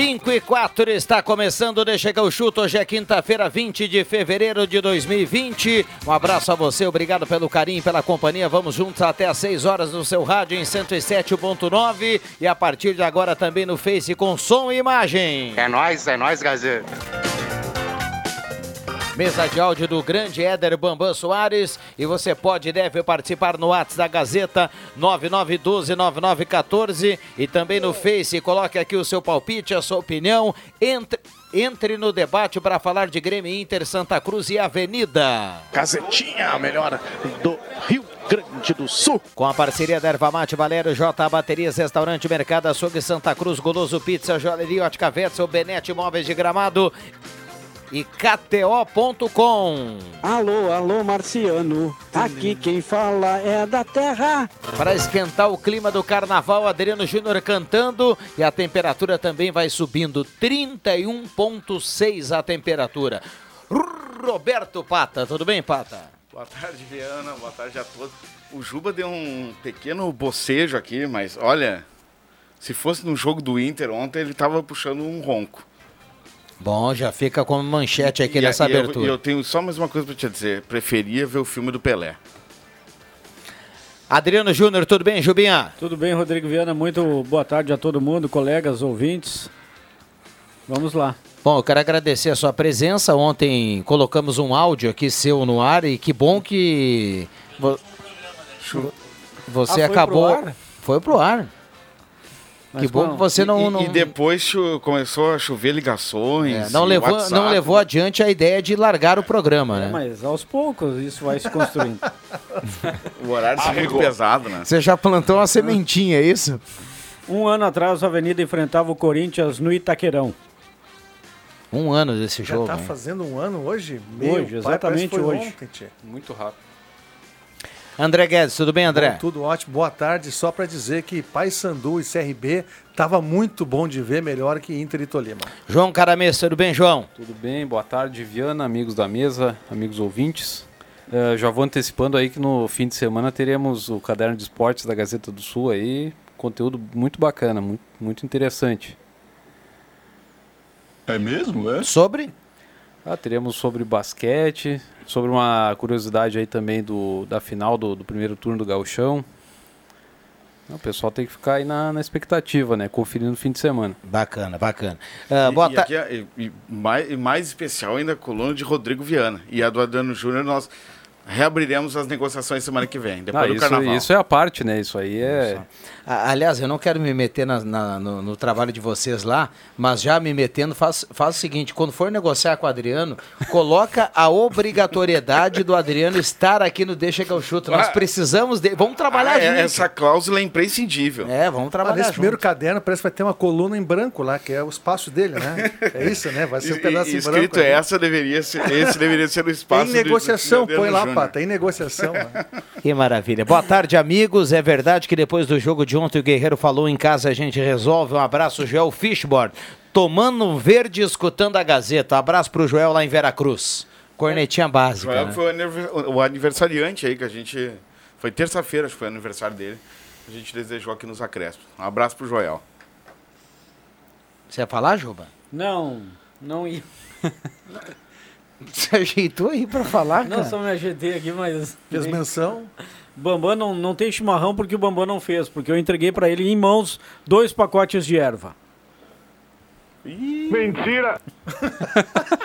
5 e 4 está começando, deixa que eu chuto. Hoje é quinta-feira, 20 de fevereiro de 2020. Um abraço a você, obrigado pelo carinho, pela companhia. Vamos juntos até às 6 horas no seu rádio em 107.9 e a partir de agora também no Face com som e imagem. É nós, é nós, Gazeta. Mesa de áudio do grande Éder Bambam Soares. E você pode e deve participar no WhatsApp da Gazeta 99129914 e também no Face. Coloque aqui o seu palpite, a sua opinião. Entre, entre no debate para falar de Grêmio Inter, Santa Cruz e Avenida. Gazetinha, a melhor do Rio Grande do Sul. Com a parceria da Erva Mate Valério, J Baterias, Restaurante Mercado Açougue Santa Cruz, Goloso Pizza, Joalheria Ótica Vetzel, Benete Móveis de Gramado e KTO.com. Alô, alô, Marciano. Aqui quem fala é da Terra. Para esquentar o clima do carnaval, Adriano Júnior cantando e a temperatura também vai subindo. 31,6 a temperatura. Roberto Pata, tudo bem, Pata? Boa tarde, Viana. Boa tarde a todos. O Juba deu um pequeno bocejo aqui, mas olha, se fosse no jogo do Inter ontem, ele estava puxando um ronco. Bom, já fica como manchete aqui e, nessa e abertura. E eu, eu, tenho só mais uma coisa para te dizer. Preferia ver o filme do Pelé. Adriano Júnior, tudo bem, Jubinha? Tudo bem, Rodrigo Viana. Muito boa tarde a todo mundo, colegas, ouvintes. Vamos lá. Bom, eu quero agradecer a sua presença. Ontem colocamos um áudio aqui seu no ar e que bom que você ah, foi acabou. Pro foi pro ar. Mas que bom que você não, não... E, depois começou a chover ligações. É, não, levou, WhatsApp, não levou adiante a ideia de largar o programa, é, né? Mas aos poucos isso vai se construindo. o horário ah, muito pesado, né? Você já plantou uma sementinha, é isso? Um ano atrás, a Avenida enfrentava o Corinthians no Itaquerão. Um ano desse jogo. Já tá fazendo um ano hoje? Meu hoje, exatamente hoje. Ontem, muito rápido. André Guedes, tudo bem, André? Bom, tudo ótimo, boa tarde. Só para dizer que Paysandu e CRB tava muito bom de ver, melhor que Inter e Tolima. João Caramês, tudo bem, João? Tudo bem, boa tarde, Viana, amigos da mesa, amigos ouvintes. Uh, já vou antecipando aí que no fim de semana teremos o caderno de esportes da Gazeta do Sul aí, conteúdo muito bacana, muito, muito interessante. É mesmo? É? Sobre? Ah, teremos sobre basquete, sobre uma curiosidade aí também do, da final do, do primeiro turno do Gauchão. O pessoal tem que ficar aí na, na expectativa, né? Conferindo no fim de semana. Bacana, bacana. Uh, boa e, e, e, mais, mais especial ainda a coluna de Rodrigo Viana. E a do Adriano Júnior, nós reabriremos as negociações semana que vem, depois ah, do isso, carnaval. Isso é a parte, né? Isso aí é. Isso. Aliás, eu não quero me meter na, na, no, no, trabalho de vocês lá, mas já me metendo, faz, faz o seguinte: quando for negociar com o Adriano, coloca a obrigatoriedade do Adriano estar aqui no Deixa que eu chuto. Nós ah. precisamos dele. Vamos trabalhar ah, junto. Essa cláusula é imprescindível. É, vamos trabalhar. Ah, nesse primeiro caderno parece que vai ter uma coluna em branco lá, que é o espaço dele, né? É isso, né? Vai ser um pedaço e, em branco. Escrito essa deveria ser, esse deveria ser o espaço. Em negociação, do, do põe lá, Pata, em negociação. Né? Que maravilha. Boa tarde, amigos. É verdade que depois do jogo de ontem o Guerreiro falou em casa, a gente resolve. Um abraço, Joel Fishborn. Tomando verde escutando a Gazeta. Um abraço pro Joel lá em Veracruz. Cornetinha básica. Joel né? foi o aniversariante aí que a gente. Foi terça-feira, acho que foi o aniversário dele. A gente desejou aqui nos acréscimos. Um abraço pro Joel. Você ia falar, Juba? Não, não ia. Você ajeitou aí pra falar, não, cara? Não, só me ajeitei aqui, mas... Fez menção? Bambam não, não tem chimarrão porque o Bambam não fez, porque eu entreguei para ele em mãos dois pacotes de erva. Mentira!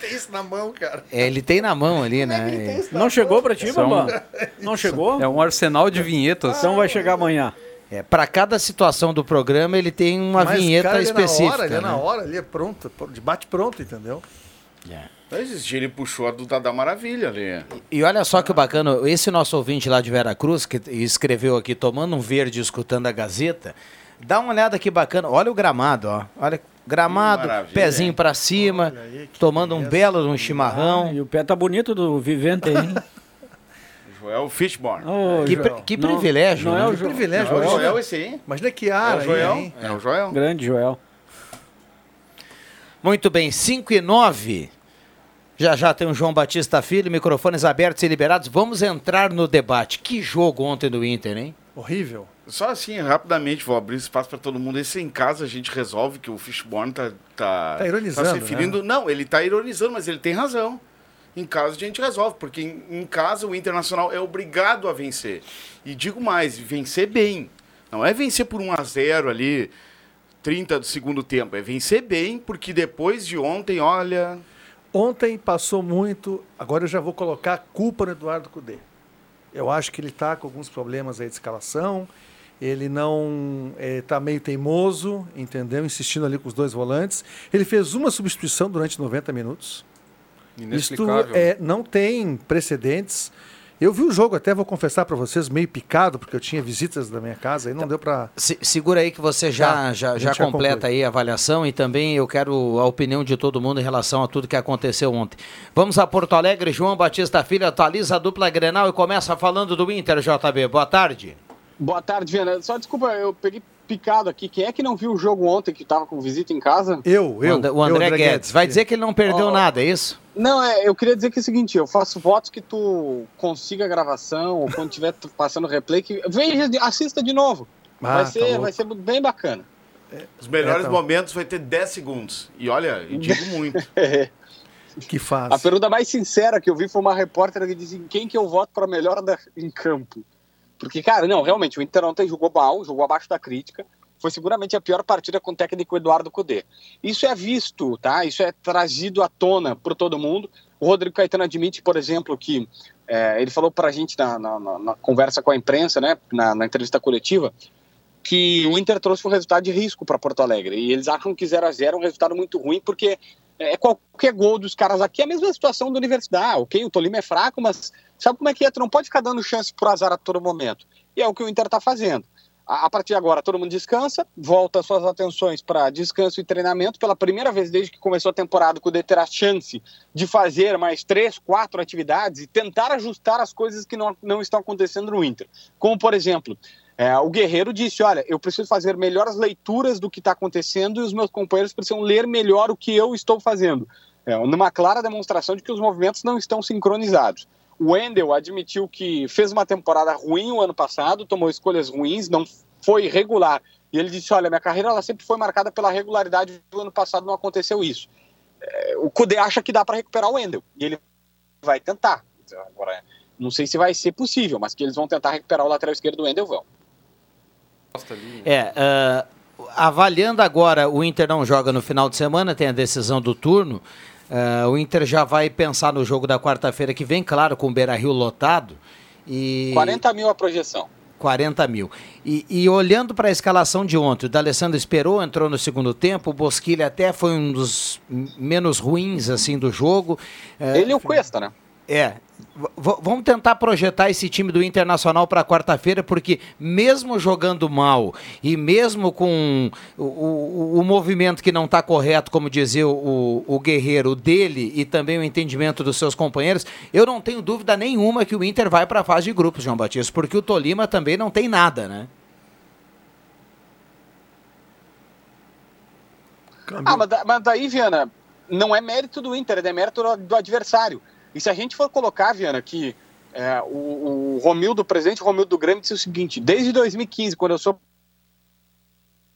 Tem isso na mão, cara. É, ele tem na mão ali, né? Não chegou pra ti, Bambam? Não chegou? É um arsenal de vinhetas. Então vai chegar amanhã. É, para cada situação do programa ele tem uma Mas, vinheta cara, ele é na específica. hora, ele é né? na hora, ele é pronto, de bate pronto, entendeu? Mas esse dia ele puxou a do Dada Maravilha ali. E olha só que bacana, esse nosso ouvinte lá de Veracruz, que escreveu aqui, tomando um verde e escutando a Gazeta, dá uma olhada que bacana. Olha o gramado, ó. Olha, gramado, maravilha, pezinho hein? pra cima, tomando um belo de um chimarrão. E o pé tá bonito do Vivente aí, hein? Joel Fishborn. Ô, Que, Joel. pri- que Não- privilégio, Não né? é o Que Joel. privilégio, É o Joel esse aí. Imagina que É ar o aí, Joel. hein? É o Joel. Grande Joel. Muito bem, 5 e 9. Já já tem o João Batista Filho, microfones abertos e liberados. Vamos entrar no debate. Que jogo ontem do Inter, hein? Horrível. Só assim, rapidamente, vou abrir espaço para todo mundo. Esse em casa a gente resolve que o Fishborn tá. Tá, Tá ironizando, se referindo. Não, ele tá ironizando, mas ele tem razão. Em casa a gente resolve, porque em, em casa o Internacional é obrigado a vencer. E digo mais, vencer bem. Não é vencer por 1 a 0 ali, 30 do segundo tempo. É vencer bem, porque depois de ontem, olha. Ontem passou muito, agora eu já vou colocar a culpa no Eduardo Cudê. Eu acho que ele está com alguns problemas aí de escalação, ele não está meio teimoso, entendeu? Insistindo ali com os dois volantes. Ele fez uma substituição durante 90 minutos. Isto é, não tem precedentes. Eu vi o jogo, até vou confessar para vocês, meio picado, porque eu tinha visitas da minha casa e não deu para. Se- segura aí que você já, Tá, já, já já completa conclui. aí a avaliação e também eu quero a opinião de todo mundo em relação a tudo que aconteceu ontem. Vamos a Porto Alegre, João Batista Filho atualiza a dupla Grenal e começa falando do Inter, JB. Boa tarde. Boa tarde, Viana. Só desculpa, eu peguei picado aqui. Quem é que não viu o jogo ontem que tava com visita em casa? Eu, O eu. And- o André, eu, Guedes. Vai dizer que ele não perdeu Ó. nada, é isso? Não, é, eu queria dizer que é o seguinte, eu faço votos que tu consiga a gravação, ou quando tiver passando replay, que veja, assista de novo. Ah, vai, tá ser, louco. vai ser bem bacana. Os melhores É, tá. momentos vai ter 10 segundos. E olha, eu digo muito. Que faz. A pergunta mais sincera que eu vi foi uma repórter que disse em quem que eu voto para melhor da- em campo. Porque, cara, não, realmente, o Inter ontem jogou mal, jogou abaixo da crítica. Foi seguramente a pior partida com o técnico Eduardo Cudê. Isso é visto, tá? Isso é trazido à tona por todo mundo. O Rodrigo Caetano admite, por exemplo, que é, ele falou pra gente na, na- na- conversa com a imprensa, né, na, na entrevista coletiva, que o Inter trouxe um resultado de risco para Porto Alegre. E eles acham que 0 a 0 é um resultado muito ruim, porque é qualquer gol dos caras aqui é a mesma situação da Universidade. Ok, o Tolima é fraco, mas sabe como é que é? Tu não pode ficar dando chance pro azar a todo momento. E é o que o Inter tá fazendo. A partir de agora, todo mundo descansa, volta suas atenções para descanso e treinamento. Pela primeira vez desde que começou a temporada, o Cudê terá chance de fazer mais três, quatro atividades e tentar ajustar as coisas que não, não estão acontecendo no Inter. Como, por exemplo, é, o Guerreiro disse: Olha, eu preciso fazer melhores leituras do que está acontecendo e os meus companheiros precisam ler melhor o que eu estou fazendo. É, numa clara demonstração de que os movimentos não estão sincronizados. O Wendel admitiu que fez uma temporada ruim o ano passado, tomou escolhas ruins, não foi regular. E ele disse: Olha, minha carreira ela sempre foi marcada pela regularidade. Do ano passado não aconteceu isso. É, o Kudê acha que dá para recuperar o Wendel e ele vai tentar. Agora, não sei se vai ser possível, mas que eles vão tentar recuperar o lateral esquerdo do Wendel vão. É, ah, avaliando agora, o Inter não joga no final de semana, tem a decisão do turno. Ah, o Inter já vai pensar no jogo da quarta-feira que vem, claro, com o Beira Rio lotado. E 40 mil a projeção. 40 mil. E, e olhando para a escalação de ontem, o D'Alessandro esperou, entrou no segundo tempo, o Bosquilha até foi um dos menos ruins assim do jogo. É, Ele e o Cuesta, né? é. Vamos tentar projetar esse time do Internacional para quarta-feira, porque mesmo jogando mal e mesmo com o, o- o movimento que não está correto, como dizia o, o Guerreiro, dele e também o entendimento dos seus companheiros, eu não tenho dúvida nenhuma que o Inter vai para a fase de grupos, João Batista, porque o Tolima também não tem nada, né? Ah, mas, mas daí, Viana, não é mérito do Inter, é demérito do, do adversário. E se a gente for colocar, Viana, que é, o, o Romildo, o presidente Romildo do Grêmio, disse o seguinte: desde 2015, quando eu sou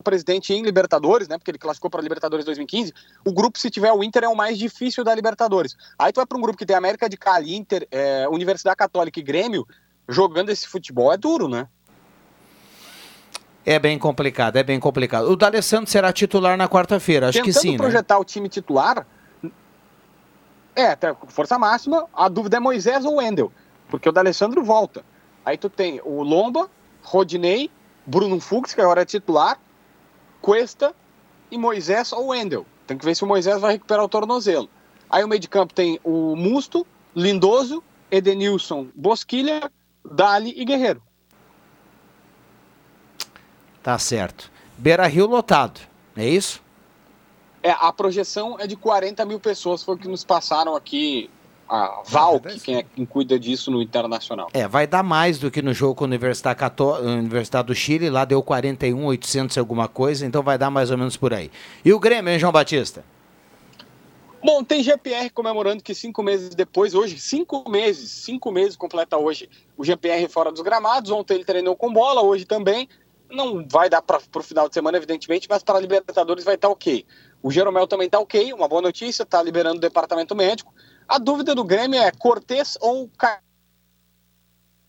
presidente em Libertadores, né? Porque ele classificou para Libertadores 2015. O grupo, se tiver o Inter, é o mais difícil da Libertadores. Aí tu vai para um grupo que tem América de Cali, Inter, é, Universidade Católica e Grêmio, jogando esse futebol é duro, né? É bem complicado, é bem complicado. O D'Alessandro será titular na quarta-feira, acho que Tentando sim, né? projetar o time titular, é, força máxima, a dúvida é Moisés ou Wendel, porque o D'Alessandro volta. Aí tu tem o Lomba, Rodinei, Bruno Fux, que agora é titular, Cuesta e Moisés ou Wendel. Tem que ver se o Moisés vai recuperar o tornozelo. Aí o meio de campo tem o Musto, Lindoso, Edenilson, Bosquilha, Dali e Guerreiro. Tá certo. Beira Rio lotado, é isso? É, a projeção é de 40 mil pessoas, foi o que nos passaram aqui a Val, que quem, é, quem cuida disso no Internacional. É, vai dar mais do que no jogo com a Universidade, Cató Universidade do Chile, lá deu 41, 800 e alguma coisa, então vai dar mais ou menos por aí. E o Grêmio, hein, João Batista? Bom, tem GPR comemorando que cinco meses depois, hoje, cinco meses, cinco meses completa hoje o GPR fora dos gramados. Ontem ele treinou com bola, hoje também. Não vai dar para o final de semana, evidentemente, mas para a Libertadores vai estar ok. O Jeromel também está ok, uma boa notícia, está liberando o departamento médico. A dúvida do Grêmio é Cortez ou Caio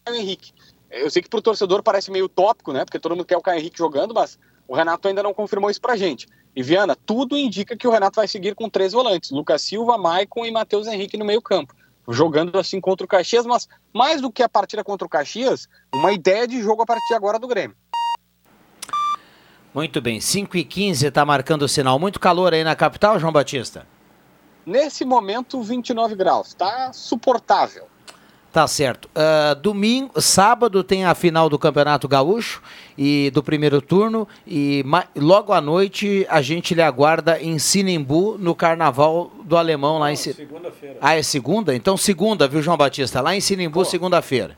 Henrique. Eu sei que para o torcedor parece meio utópico, né? Porque todo mundo quer o Caio Henrique jogando, mas o Renato ainda não confirmou isso pra gente. E Viana, tudo indica que o Renato vai seguir com três volantes: Lucas Silva, Maicon e Matheus Henrique no meio-campo. Jogando assim contra o Caxias, mas mais do que a partida contra o Caxias, uma ideia de jogo a partir agora do Grêmio. Muito bem, 5 e 15 está marcando o sinal. Muito calor aí na capital, João Batista? Nesse momento, 29 graus. Tá suportável. Tá certo. Uh, domingo, sábado tem a final do Campeonato Gaúcho e do primeiro turno e logo à noite a gente lhe aguarda em Sinimbu no Carnaval do Alemão lá Não, em segunda-feira. Ah, é segunda? Então segunda, viu João Batista? Lá em Sinimbu, segunda-feira.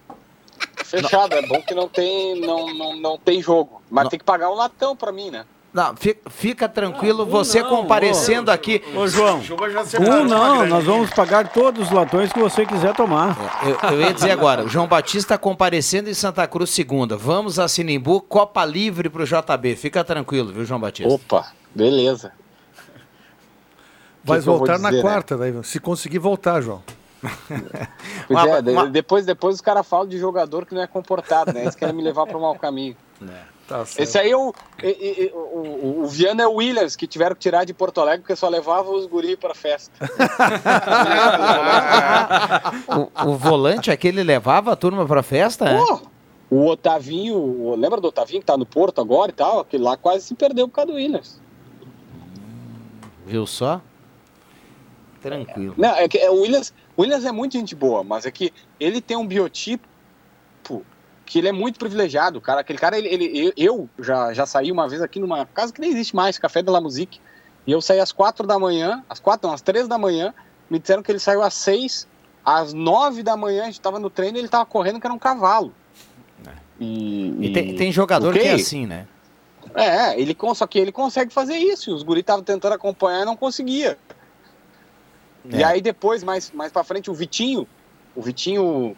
Fechado, é bom que não tem não, não, não tem jogo, mas não. tem que pagar um latão para mim, né? Não, fica, fica tranquilo, você não, comparecendo ô, aqui. Ô, João, um não, nós vamos pagar todos os latões que você quiser tomar. Eu, eu ia dizer agora, o João Batista comparecendo em Santa Cruz segunda. Vamos a Sinimbu, Copa Livre pro JB. Fica tranquilo, viu, João Batista? Opa, beleza. Vai voltar dizer, na né? quarta, daí, se conseguir voltar, João. Pois é, uma... depois, depois os caras falam de jogador que não é comportado, né? Eles querem me levar para um mau caminho. É. Tá Esse aí é o, o, o, o Viana é o Williams, que tiveram que tirar de Porto Alegre porque só levava os guri pra festa. o, o, volante aquele levava a turma pra festa? Oh, o Otavinho, lembra do Otavinho que tá no Porto agora e tal? Aquele lá quase se perdeu por causa do Williams. Viu só? Tranquilo. Não, é que é, o Williams, o Williams é muito gente boa, mas é que ele tem um biotipo que ele é muito privilegiado, cara. Aquele cara, ele, ele, eu já, já saí uma vez aqui numa casa que nem existe mais, Café de la Musique, e eu saí às quatro da manhã, às quatro, não, às três da manhã, me disseram que ele saiu às seis, às nove da manhã, a gente tava no treino e ele tava correndo que era um cavalo. É. E, e, tem, tem jogador okay. que é assim, né? É, ele, só que ele consegue fazer isso, os guris estavam tentando acompanhar e não conseguia. É. E aí depois, mais, mais pra frente, o Vitinho, o Vitinho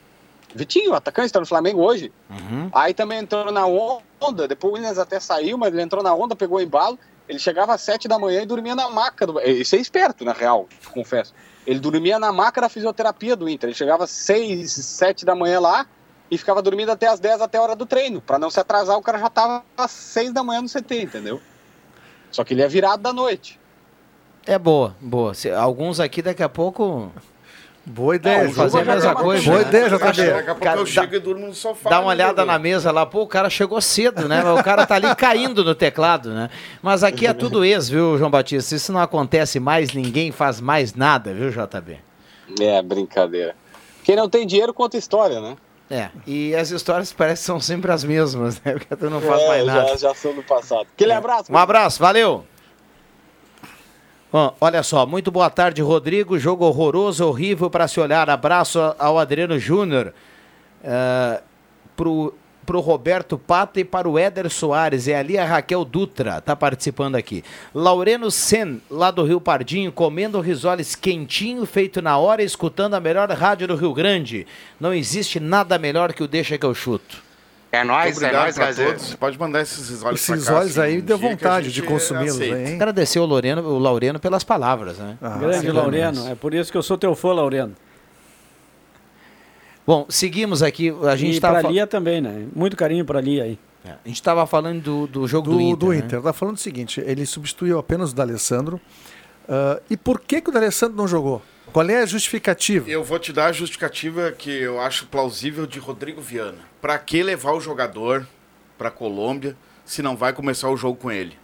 Vitinho, atacante, está no Flamengo hoje. Uhum. Aí também entrou na onda, depois o Williams até saiu, mas ele entrou na onda, pegou o embalo. Ele chegava às sete da manhã e dormia na maca. Do... Isso é esperto, na real, confesso. Ele dormia na maca da fisioterapia do Inter. Ele chegava às seis, sete da manhã lá e ficava dormindo até às dez, até a hora do treino. Para não se atrasar, o cara já tava às seis da manhã no CT, entendeu? Só que ele é virado da noite. É boa, boa. Alguns aqui daqui a pouco Boa ideia, não, fazer a mesma coisa. Boa né? ideia, JB. Daqui a pouco cara, eu chego dá, e durmo no sofá. Dá uma né, olhada na mesa lá, pô, o cara chegou cedo, né? O cara tá ali caindo no teclado, né? Mas aqui é tudo ex, viu, João Batista? Isso não acontece mais, ninguém faz mais nada, viu, JB? É, brincadeira. Quem não tem dinheiro conta história, né? É, e as histórias parecem que são sempre as mesmas, né? Porque tu não faz é, mais nada. Já, já são do passado. Aquele é. abraço. Um abraço, valeu! Olha só, muito boa tarde, Rodrigo. Jogo horroroso, horrível para se olhar. Abraço ao Adriano Júnior, uh, pro, pro Roberto Pata e para o Éder Soares. É ali a Raquel Dutra, tá participando aqui. Laureno Sen, lá do Rio Pardinho, comendo risoles quentinho, feito na hora, escutando a melhor rádio do Rio Grande. Não existe nada melhor que o Deixa que eu chuto. É nóis, é nóis, todos. Pode mandar esses olhos Esses cá, olhos aí, deu vontade de consumi-los. Agradecer o Loreno, o Laureno pelas palavras, né? Ah, Grande Laureno, é por isso que eu sou teu fã, Laureno. Bom, seguimos aqui, a gente. E pra Lia também, né? Muito carinho pra Lia aí. É, A gente estava falando do, do jogo do, do, Inter. do né? Inter. Tá falando o seguinte, ele substituiu apenas o D'Alessandro. Ah, e por que, que o D'Alessandro não jogou? Qual é a justificativa? Eu vou te dar a justificativa que eu acho plausível de Rodrigo Viana. Pra que levar o jogador pra Colômbia se não vai começar o jogo com ele?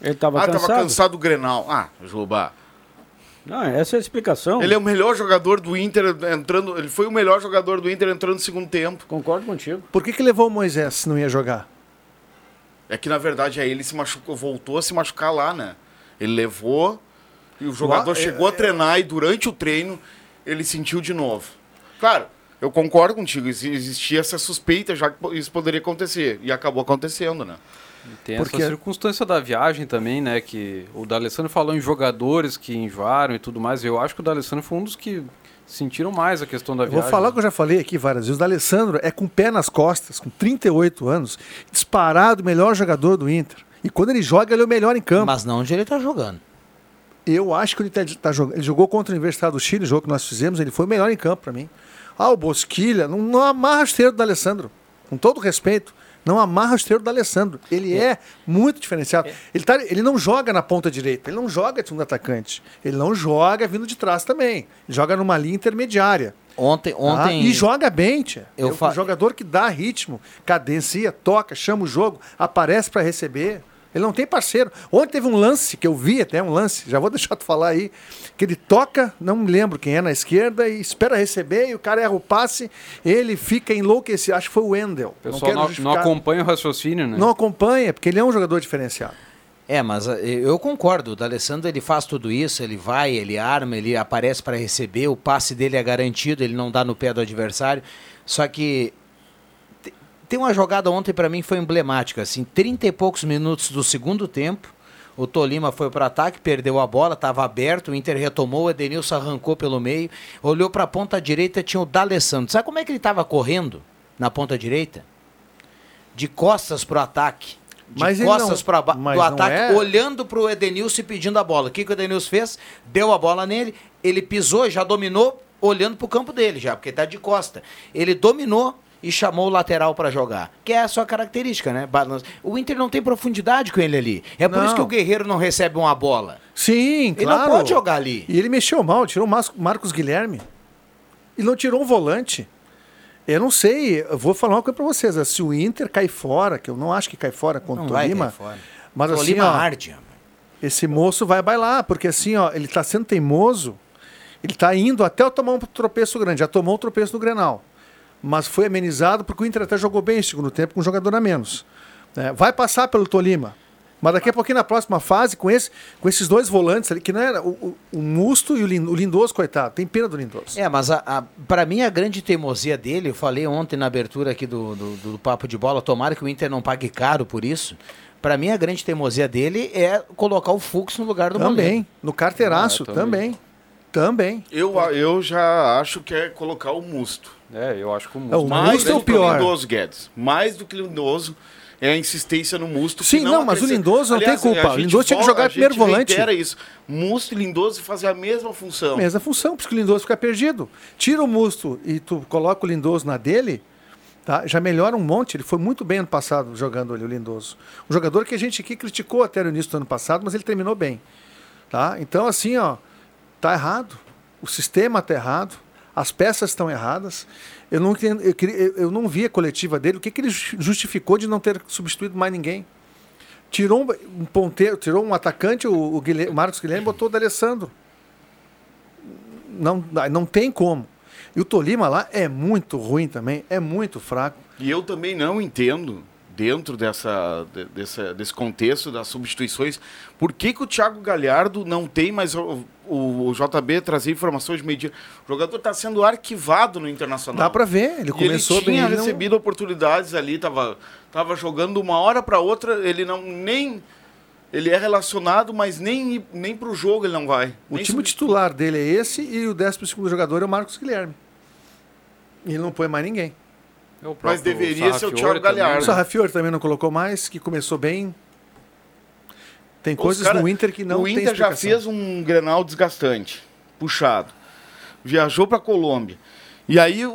Ele tava ah, cansado. tava cansado do Grenal. Ah, Juba. Não, essa é a explicação. Ele é o melhor jogador do Inter entrando. Ele foi o melhor jogador do Inter entrando no segundo tempo. Concordo contigo. Por que, que levou o Moisés se não ia jogar? É que na verdade aí ele se machucou, voltou a se machucar lá, né? Ele levou e o jogador Lá- chegou a treinar e durante o treino ele sentiu de novo. Claro, eu concordo contigo, exi- existia essa suspeita já que isso poderia acontecer e acabou acontecendo, né? E Tem Porque- essa circunstância da viagem também, né? Que o D'Alessandro falou em jogadores que enjoaram e tudo mais. Eu acho que o D'Alessandro foi um dos que sentiram mais a questão da Eu viagem. vou falar o que eu já falei aqui várias vezes. O D'Alessandro é com o pé nas costas, com 38 anos, disparado o melhor jogador do Inter. E quando ele joga, ele é o melhor em campo. Mas não onde ele tá jogando. Eu acho que ele, tá, tá jogando. Ele jogou contra a Universidade do Chile, o jogo que nós fizemos, ele foi o melhor em campo para mim. Ah, o Bosquilha, não, não amarra o esteiro do Alessandro. Com todo respeito, não amarra o esteiro do Alessandro. Ele é, muito diferenciado. Ele, tá, ele não joga na ponta direita, ele não joga de segundo atacante. Ele não joga vindo de trás também. Ele joga numa linha intermediária. Ontem, tá? ontem E joga bem, tia. Eu é um fa- jogador que dá ritmo, cadencia, toca, chama o jogo, aparece para receber. Ele não tem parceiro. Ontem teve um lance que eu vi até, um lance, já vou deixar tu falar aí, que ele toca, não me lembro quem é na esquerda, e espera receber, e o cara erra o passe, ele fica enlouquecido. Acho que foi o Wendel. O pessoal não, não justificar. acompanha o raciocínio, né? Não acompanha, porque ele é um jogador diferenciado. É, mas eh, eu concordo. O D'Alessandro ele faz tudo isso, ele vai, ele arma, ele aparece para receber, o passe dele é garantido, ele não dá no pé do adversário. Só que tem uma jogada ontem para mim que foi emblemática, assim, 30 e poucos minutos do segundo tempo. O Tolima foi para ataque, perdeu a bola, estava aberto, o Inter retomou, o Edenilson arrancou pelo meio, olhou para a ponta direita, tinha o D'Alessandro. Sabe como é que ele estava correndo na ponta direita? De costas pro ataque. De Mas costas para do ataque, é- olhando pro Edenilson e pedindo a bola. O que, que o Edenilson fez? Deu a bola nele, ele pisou, já dominou, olhando pro campo dele já, porque tá de costa. Ele dominou e chamou o lateral para jogar, que é a sua característica, né? O Inter não tem profundidade com ele ali. É por Não. isso que o Guerreiro não recebe uma bola. Sim, Ele claro. não pode jogar ali. E ele mexeu mal, tirou o Marcos Guilherme. E não tirou um volante. Eu não sei, eu vou falar uma coisa pra vocês. Se o Inter cai fora, que eu não acho que cai fora contra o Tolima, mas assim, Tolima ó, arde. esse moço vai bailar, porque assim, ó, ele tá sendo teimoso, ele tá indo até tomar um tropeço grande, já tomou um tropeço no Grenal. Mas foi amenizado porque o Inter até jogou bem no segundo tempo com um jogador a menos. né? vai passar pelo Tolima. Mas daqui a pouquinho, na próxima fase, com, esse, com esses dois volantes ali, que não era o, o, o Musto e o, Lin- o Lindoso, coitado. Tem pena do Lindoso. É, mas a, a, para mim a grande teimosia dele, eu falei ontem na abertura aqui do, do, do Papo de Bola, tomara que o Inter não pague caro por isso. Para mim a grande teimosia dele é colocar o Fux no lugar do Também. Moledo. No carteiraço, Ah, também. também. Também. Eu, eu já acho que é colocar o Musto. É, eu acho que o É, o Musto... Mais Musto é do o que o pior. Lindoso, Guedes. Mais do que o Lindoso é a insistência no Musto. Sim, não, mas o Lindoso não tem culpa. O Lindoso tinha que jogar primeiro volante. reitera isso. Musto e Lindoso fazem a mesma função. Mesma função, porque o Lindoso fica perdido. Tira o Musto e tu coloca o Lindoso na dele, tá? já melhora um monte. Ele foi muito bem ano passado jogando ali, o Lindoso. Um jogador que a gente aqui criticou até no início do ano passado, mas ele terminou bem. Tá? Então, assim, ó, tá errado. O sistema tá errado. As peças estão erradas. Eu não, eu, eu- não vi a coletiva dele. O que, que ele ju- justificou de não ter substituído mais ninguém? Tirou um, um ponteiro, tirou um atacante, o, o Guilherme- o Marcos Guilherme botou o D'Alessandro. Não, não tem como. E o Tolima lá é muito ruim também, é muito fraco. E eu também não entendo, dentro dessa, de- dessa, desse contexto das substituições, por que, que o Thiago Galhardo não tem mais o, o, o JB trazer informações de medida. O jogador está sendo arquivado no Internacional. Dá pra ver, ele E começou ele bem. tinha ele não- recebido oportunidades ali, tava, tava jogando de uma hora para outra, ele não nem ele é relacionado, mas nem nem pro jogo ele não vai. O time titular dele é esse e o 12 segundo jogador é o Marcos Guilherme. E ele não põe mais ninguém. É o Mas deveria ser o Thiago também, Galhardo. O Sarrafiore também não colocou mais, que começou bem. Tem Os coisas cara- no Inter que não O tem Inter já explicação. fez um Grenal desgastante, puxado. Viajou para Colômbia. E aí o,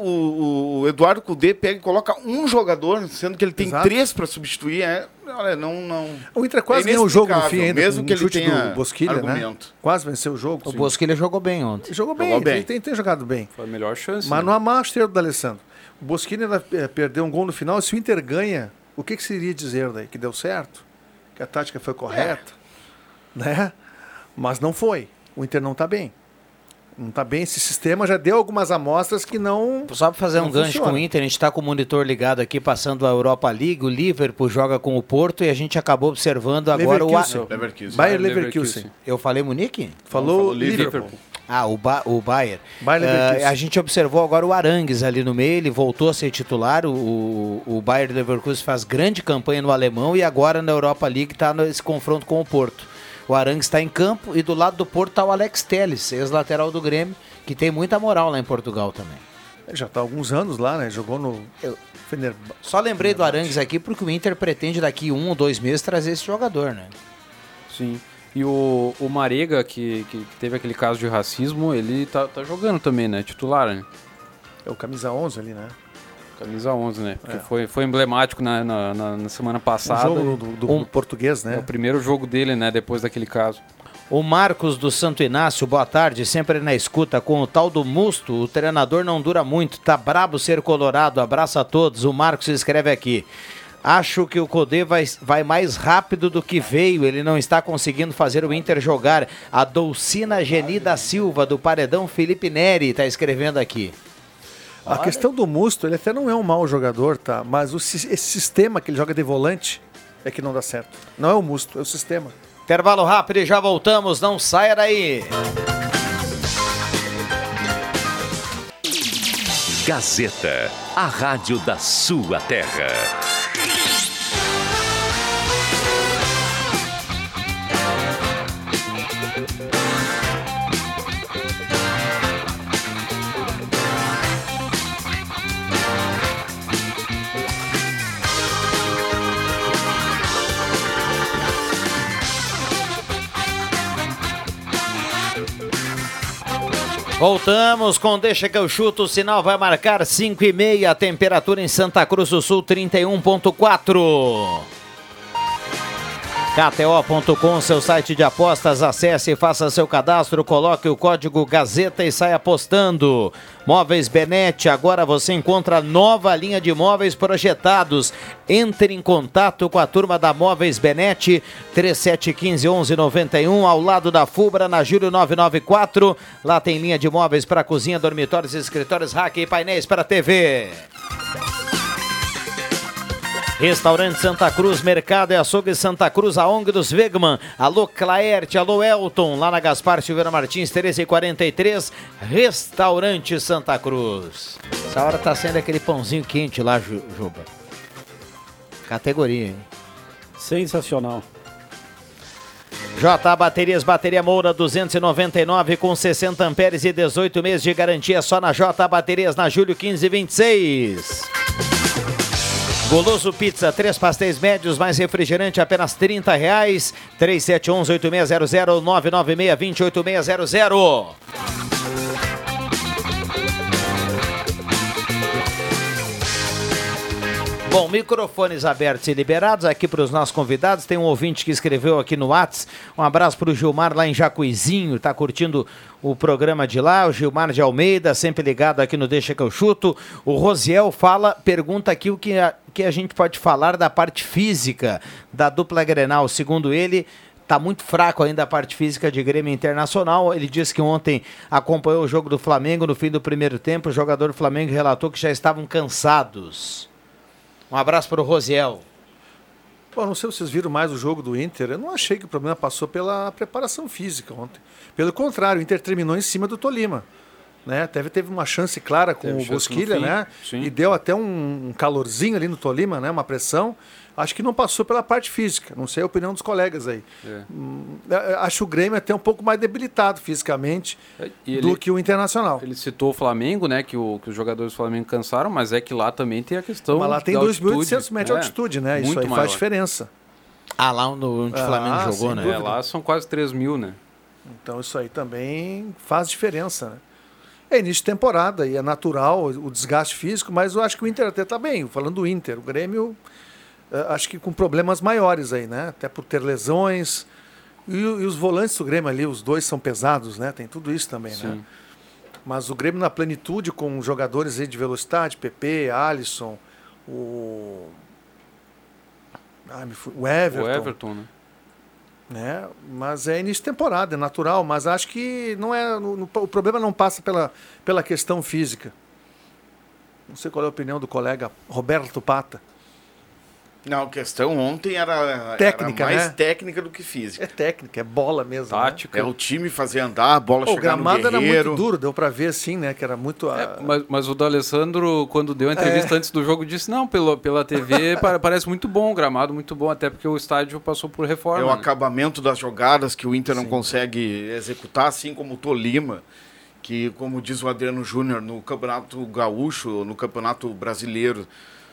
o Eduardo Cudê pega e coloca um jogador, sendo que ele tem Exato. três para substituir. É, olha, não, não. O Inter quase É ganhou o jogo no fim ainda, mesmo que um ele chute tenha do Bosquilha, né? argumento. Quase venceu o jogo. O sim. Bosquilha jogou bem ontem. Jogou bem, Jogou bem. Ele tem, tem jogado bem. Foi a melhor chance. Mas né? não há mau estrela do Alessandro. O ainda, eh, perdeu um gol no final. Se o Inter ganha, o que, que seria dizer daí? Que deu certo? Que a tática foi correta? Né? Mas não foi. O Inter não está bem. Não está bem. Esse sistema já deu algumas amostras que não. Só para fazer um gancho funciona. com o Inter, a gente está com o monitor ligado aqui, passando a Europa League. O Liverpool joga com o Porto e a gente acabou observando agora o. Leverkusen. A- Leverkusen. Bayer Leverkusen. Leverkusen. Eu falei Munique? Falou, falou Liverpool. Liverpool. Ah, o, ba o Bayer. Bayer Leverkusen. a gente observou agora o Arangues ali no meio, ele voltou a ser titular. O, o, o Bayer Leverkusen faz grande campanha no alemão e agora na Europa League está nesse confronto com o Porto. O Arangues está em campo e do lado do Porto está o Alex Telles, ex-lateral do Grêmio, que tem muita moral lá em Portugal também. Ele já está há alguns anos lá, né? Jogou no Fener... Só lembrei do Arangues aqui porque o Inter pretende daqui um ou dois meses trazer esse jogador, né? Sim. E o, o Marega, que, que teve aquele caso de racismo, ele tá, tá jogando também, né? Titular, né? É o camisa 11 ali, né? Camisa 11, né? Porque É. foi, foi emblemático na, na, na- na semana passada. jogo do, do- Um- do português, É né? o primeiro jogo dele, né? Depois daquele caso. O Marcos do Santo Inácio, boa tarde, sempre na escuta com o tal do Musto. O treinador não dura muito, tá brabo ser colorado. Abraço a todos. O Marcos escreve aqui. Acho que o Codê vai, vai mais rápido do que veio. Ele não está conseguindo fazer o Inter jogar. A Dolcina Geni da Silva, do Paredão Felipe Neri, está escrevendo aqui. A questão do Musto, ele até não é um mau jogador, tá? Mas o esse sistema que ele joga de volante é que não dá certo. Não é o Musto, é o sistema. Intervalo rápido e já voltamos. Não saia daí. Gazeta, a rádio da sua terra. Voltamos com Deixa que eu chuto. O sinal vai marcar 5 e meia. Temperatura em Santa Cruz do Sul 31.4. KTO.com, seu site de apostas, acesse faça seu cadastro, coloque o código Gazeta e saia apostando. Móveis Benete, agora você encontra nova linha de móveis projetados. Entre em contato com a turma da Móveis Benete, 3715-1191, ao lado da Fubra, na Júlio 994. Lá tem linha de móveis para cozinha, dormitórios, escritórios, rack e painéis para TV. Restaurante Santa Cruz, Mercado e Açougue Santa Cruz, a ONG dos Wegman. Alô Claerte, alô Elton, lá na Gaspar Silveira Martins, 1343, Restaurante Santa Cruz. Essa hora tá sendo aquele pãozinho quente lá, Ju- Juba. Categoria, hein? Sensacional. J Baterias, bateria Moura 299 com 60 amperes e 18 meses de garantia só na J Baterias, na Júlio 1526. Goloso Pizza, três pastéis médios, mais refrigerante, apenas 30 reais. 3711-8600, 996-208600. Bom, microfones abertos e liberados aqui para os nossos convidados. Tem um ouvinte que escreveu aqui no Whats. Um abraço para o Gilmar lá em Jacuizinho, está curtindo o programa de lá. O Gilmar de Almeida, sempre ligado aqui no Deixa que eu chuto. O Rosiel fala, pergunta aqui o que a, que a gente pode falar da parte física da dupla Grenal. Segundo ele, Tá muito fraco ainda a parte física de Grêmio Internacional. Ele disse que ontem acompanhou o jogo do Flamengo no fim do primeiro tempo. O jogador do Flamengo relatou que já estavam cansados. Um abraço para o Rosiel. Bom, não sei se vocês viram mais o jogo do Inter. Eu não achei que o problema passou pela preparação física ontem. Pelo contrário, o Inter terminou em cima do Tolima. Né? Teve, teve uma chance clara com Teve o Bosquilha, né? sim. E deu até um, um calorzinho ali no Tolima, né? Uma pressão. Acho que não passou pela parte física. Não sei a opinião dos colegas aí. É. Hum, eh, Acho o Grêmio até um pouco mais debilitado fisicamente E do ele- que o Internacional. Ele citou o Flamengo, né? Que, o- que os jogadores do Flamengo cansaram, mas é que lá também tem a questão. Mas lá tem da 2.800 altitude. metros de É, altitude, né? Isso muito aí maior. faz diferença. Ah, lá onde o Ah, Flamengo jogou, sem né? É, lá são quase 3 mil, né? Então isso aí também faz diferença, né? É início de temporada e é natural o desgaste físico, mas eu acho que o Inter até está bem. Falando do Inter, o Grêmio, acho que com problemas maiores aí, né? Até por ter lesões. E, e os volantes do Grêmio ali, os dois são pesados, né? Tem tudo isso também, né? Sim. Mas o Grêmio na plenitude, com jogadores aí de velocidade, PP, Alisson, o. Ah, me fu- o Everton. O Everton, né? né? Mas é início de temporada, é natural, mas acho que não é. no- no- o problema não passa pela, pela questão física. Não sei qual é a opinião do colega Roberto Pata. Não, a questão ontem era, Técnica, era mais né? técnica do que física. É técnica, é bola mesmo. né? Tática. É o time fazer andar, a bola Pô, o chegar no gramado era guerreiro. muito duro, deu pra ver assim, né? Que era muito. É, ah, mas, mas o D'Alessandro, quando deu a entrevista É. antes do jogo, disse: não, pelo, pela TV pa- parece muito bom, o gramado muito bom, até porque o estádio passou por É reforma. o né? acabamento das jogadas que o Inter não consegue executar, assim como o Tolima, que, como diz o Adriano Júnior, no Campeonato Gaúcho, no Campeonato Brasileiro,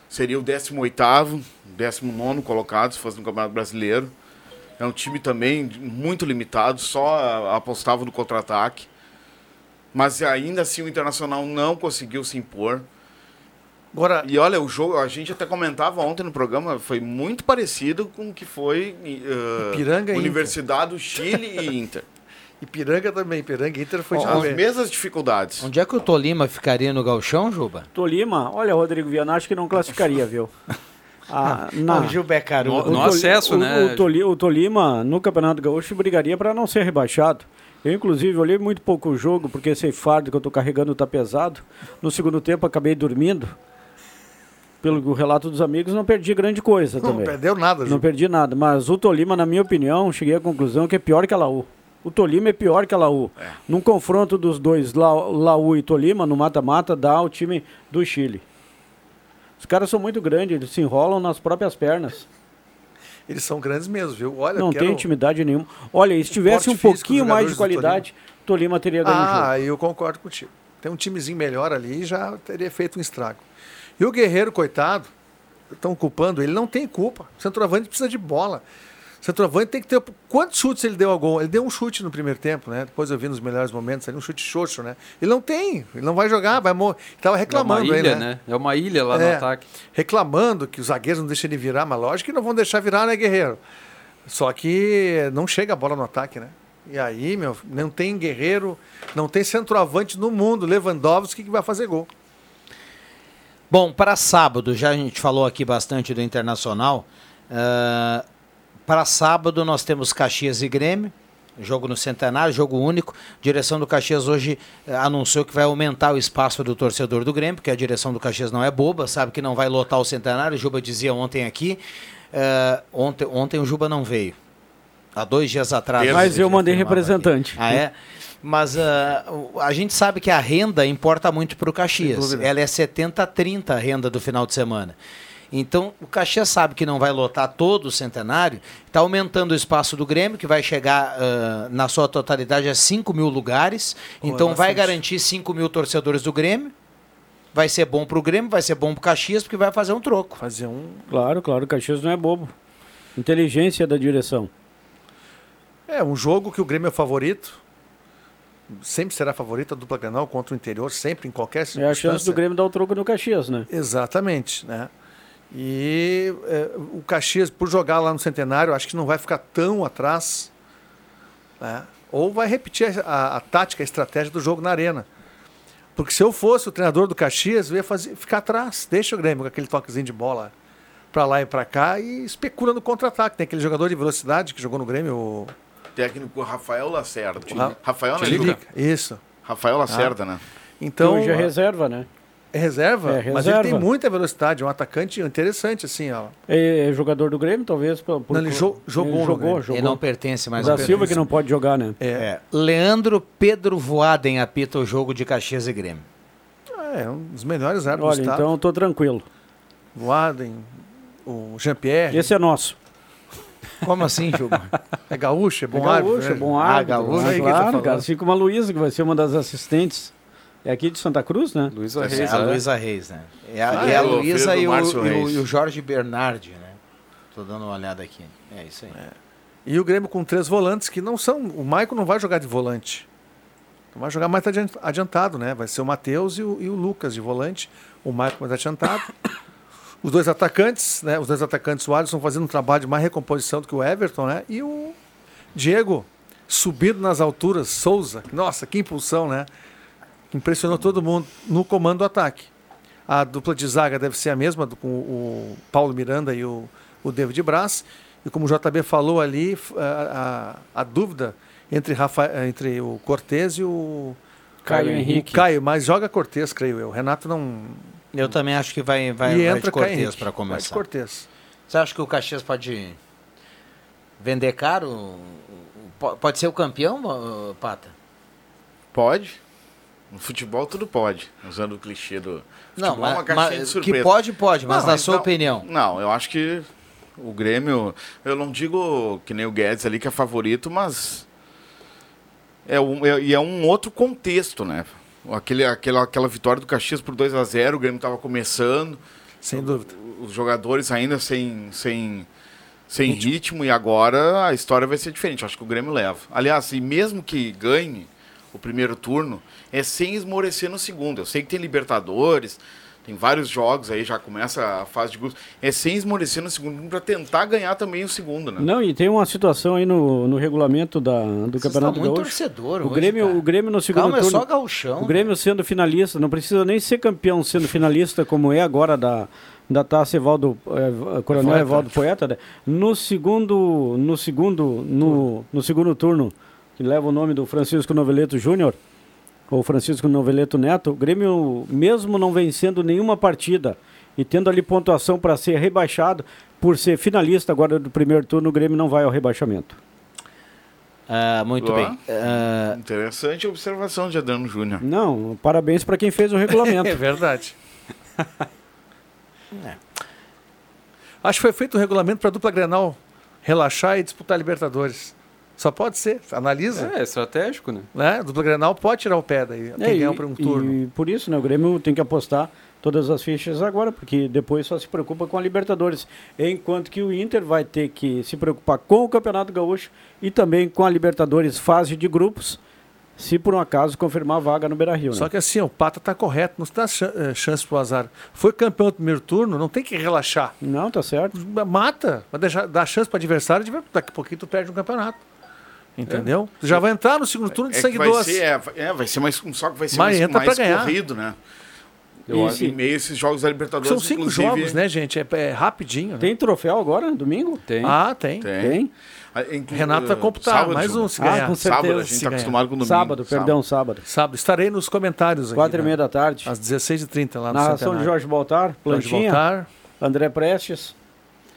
seria o 18º, 19º colocado, se fosse no Campeonato Brasileiro. É um time também muito limitado, só apostava no contra-ataque. Mas ainda assim o Internacional não conseguiu se impor. Agora, E olha, o jogo, a gente até comentava ontem no programa, foi muito parecido com o que foi eh, Ipiranga Universidade do Chile e Inter. Ipiranga também, Ipiranga e Inter foi de As mesmas dificuldades. Onde é que o Tolima ficaria no galchão, Juba? Tolima, olha, Rodrigo Viana, acho que não classificaria, viu? Ah, na- O Juba carudo. No- no acesso, o, né? O, Toli- o Tolima, no Campeonato Gaúcho, brigaria para não ser rebaixado. Eu, inclusive, olhei muito pouco o jogo, porque esse fardo que eu tô carregando tá pesado. No segundo tempo, acabei dormindo. Pelo relato dos amigos, não perdi grande coisa Não também. perdeu nada, Não Ju. perdi nada, mas o Tolima, na minha opinião, cheguei à conclusão que é pior que a Laú. O Tolima é pior que a Laú. Num confronto dos dois, La- Laú e Tolima, no mata-mata, dá o time do Chile. Os caras são muito grandes, eles se enrolam nas próprias pernas. Eles são grandes mesmo, viu? Olha, Não tem intimidade nenhuma. Olha, se tivesse um pouquinho mais de qualidade, Tolima teria ganho o jogo. Ah, eu concordo contigo. Tem um timezinho melhor ali e já teria feito um estrago. E o Guerreiro, coitado, estão culpando ele, não tem culpa. O centroavante precisa de bola. Centroavante tem que ter. Quantos chutes ele deu ao gol? Ele deu um chute no primeiro tempo, né? Depois eu vi nos melhores momentos ali, um chute xoxo, né? Ele não tem, ele não vai jogar, vai morrer. Tava É uma reclamando ilha, aí, né? né? É uma ilha lá É, no ataque. Reclamando que os zagueiros não deixam ele virar, mas lógico que não vão deixar virar, né, Guerreiro? Só que não chega a bola no ataque, né? E aí, meu, não tem guerreiro, não tem centroavante no mundo, Lewandowski que vai fazer gol. Bom, para sábado, já a gente falou aqui bastante do Internacional. ah, para sábado nós temos Caxias e Grêmio, jogo no Centenário, jogo único. direção do Caxias hoje eh, anunciou que vai aumentar o espaço do torcedor do Grêmio, porque a direção do Caxias não é boba, sabe que não vai lotar o Centenário. O Juba dizia ontem aqui. ah, ontem, ontem o Juba não veio. Há dois dias atrás. Mas eu mandei afirmava aqui. representante. Ah, é? Mas o- a gente sabe que a renda importa muito para o Caxias. Ela é 70-30 a renda do final de semana. Então, o Caxias sabe que não vai lotar todo o centenário, está aumentando o espaço do Grêmio, que vai chegar ah, na sua totalidade a 5 mil lugares. Pô, então, é vai garantir 5 mil torcedores do Grêmio. Vai ser bom para o Grêmio, vai ser bom para o Caxias, porque vai fazer um troco. Fazer um. Claro, claro, o Caxias não é bobo. Inteligência da direção. É, um jogo que o Grêmio é favorito. Sempre será favorito a dupla Granal contra o interior, sempre, em qualquer É a circunstância. chance do Grêmio dar o troco no Caxias, né? Exatamente, né? E é, o Caxias, por jogar lá no Centenário, acho que não vai ficar tão atrás, né? Ou vai repetir a, a- a tática, a estratégia do jogo na arena. Porque se eu fosse o treinador do Caxias, eu ia fazer, ficar atrás. Deixa o Grêmio com aquele toquezinho de bola para lá e para cá e especula no contra-ataque. Tem aquele jogador de velocidade que jogou no Grêmio, o Técnico Rafael Lacerda. Ra- Rafael, né. Juca? Isso. Rafael Lacerda, né? Então, Hoje é reserva, né? É reserva, É, mas ele tem reserva. muita velocidade, é um atacante interessante, assim, ó. É, é jogador do Grêmio, talvez. Por, por- Não, ele jo- jogou no jogou, jogou. Ele não pertence mais da Silva que não pode jogar, né? É. Leandro Pedro Voaden apita o jogo de Caxias e Grêmio. É, um dos melhores árbitros Olha, do estado. então eu tô tranquilo. Voaden, o Jean-Pierre. Esse é nosso. Como assim, Juba? É gaúcho, é bom é árbitro. gaúcho, né? é bom Ah, árbitro. gaúcho, Ah, aí que tá claro, cara. Assim como a Luísa, que vai ser uma das assistentes. É aqui de Santa Cruz, né? Luísa É Reis. a né? Luísa Reis, né? É a, Ah, é é, a o Luísa e, o- e e o Jorge Bernardi, né? Tô dando uma olhada aqui. É isso aí. E o Grêmio com três volantes que não são. O Maicon não vai jogar de volante. Vai jogar mais adian- adiantado, né? Vai ser o Matheus e o, e o Lucas de volante, o Marco mais adiantado. Os dois atacantes, né? Os dois atacantes, o Alisson fazendo um trabalho de mais recomposição do que o Everton, né? E o Diego subindo nas alturas, Souza. Nossa, que impulsão, né? Impressionou todo mundo no comando do ataque. A dupla de zaga deve ser a mesma, com o Paulo Miranda e o, o David Braz. E como o JB falou ali, a, a- a dúvida entre, Rafa, entre o Cortez e o Caio o Henrique. Caio, mas joga Cortez, creio eu. Renato não. Eu também acho que vai, vai, e vai entra de Cortez para Vai de começar. Cortez. Você acha que o Caxias pode vender caro? Po- Pode ser o campeão, Pata? Pode. No futebol tudo pode, usando o clichê do. Não, futebol é mas, uma caixinha de mas surpresa. que pode, pode, mas Não, na sua não- opinião. Não, eu acho que o Grêmio. Eu não digo que nem o Guedes ali que é favorito, mas. É um, é, e é um outro contexto, né? Aquele, aquela, aquela vitória do Caxias por 2 a 0 o Grêmio estava começando. Sem dúvida. Os jogadores ainda sem, sem, sem ritmo. e agora a história vai ser diferente. Acho que o Grêmio leva. Aliás, e mesmo que ganhe o primeiro turno, é sem esmorecer no segundo. Eu sei que tem Libertadores, tem vários jogos aí, já começa a fase de grupos. É sem esmorecer no segundo turno para tentar ganhar também o segundo, né? Não, e tem uma situação aí no, no regulamento da, do Vocês Campeonato muito Gaúcho. torcedor O hoje, Grêmio, cara. o Grêmio no segundo Calma, é turno. só gauchão. O Grêmio sendo finalista, não precisa nem ser campeão sendo finalista, como é agora da, da Taça Evaldo, eh, Coronel. Evaldo Poeta. né? No segundo, no segundo, no, no segundo turno, que leva o nome do Francisco Noveleto Júnior, ou Francisco Noveleto Neto, o Grêmio, mesmo não vencendo nenhuma partida e tendo ali pontuação para ser rebaixado, por ser finalista agora do primeiro turno, o Grêmio não vai ao rebaixamento. Ah, muito bem. Ah, Interessante a observação de Adriano Júnior. Não, parabéns para quem fez o regulamento. É verdade. Acho que foi feito um regulamento para a dupla Grenal relaxar e disputar Libertadores. Só pode ser. Analisa. É, estratégico, né? Né? Dupla Grenal pode tirar o pé daí. É, Quem e, ganhar um turno. e por isso, né, o Grêmio tem que apostar todas as fichas agora, porque depois só se preocupa com a Libertadores. Enquanto que o Inter vai ter que se preocupar com o Campeonato Gaúcho e também com a Libertadores fase de grupos, se por um acaso confirmar a vaga no Beira-Rio. Né? Só que assim, o Pata está correto, não se dá chan- eh, chance pro azar. Foi campeão do primeiro turno, não tem que relaxar. Não, tá certo. Mata, vai deixar, dar chance para adversário, daqui a pouquinho tu perde um campeonato. Entendeu? Tu já vai entrar no segundo turno de É sangue vai doce. ser, é, é, vai ser mais, só que vai ser Mas mais, entra mais pra ganhar. corrido, né? Eu acho- em meio a esses jogos da Libertadores, São cinco inclusive, jogos, né, gente? É, é rapidinho. Né? Tem troféu agora, domingo? Tem. Ah, tem. Tem. Tem? Ah, inclu- Renato vai eh, computar, sábado, mais um se Ah, ganhar. com Sábado, a certeza. gente tá ganhar. acostumado com domingo. Sábado, perdão, sábado. Sábado. Estarei nos comentários aqui. Quatro e né? meia da tarde. Às 16h30 lá no Narração de Centenário. Jorge Baltar, Jorge Plantinha, Voltar André Prestes